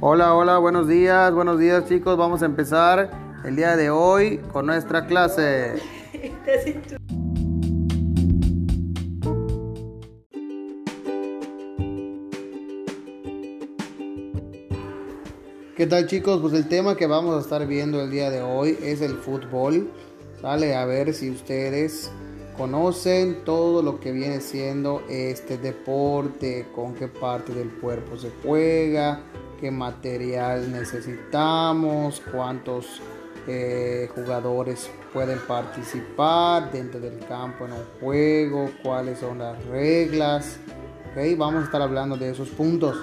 Hola, hola, buenos días, buenos días chicos. Vamos a empezar el día de hoy con nuestra clase. ¿Qué tal chicos? Pues el tema que vamos a estar viendo el día de hoy es el fútbol. Sale a ver si ustedes conocen todo lo que viene siendo este deporte, con qué parte del cuerpo se juega, qué material necesitamos, cuántos eh, jugadores pueden participar dentro del campo en un juego, cuáles son las reglas. ¿okay? Vamos a estar hablando de esos puntos.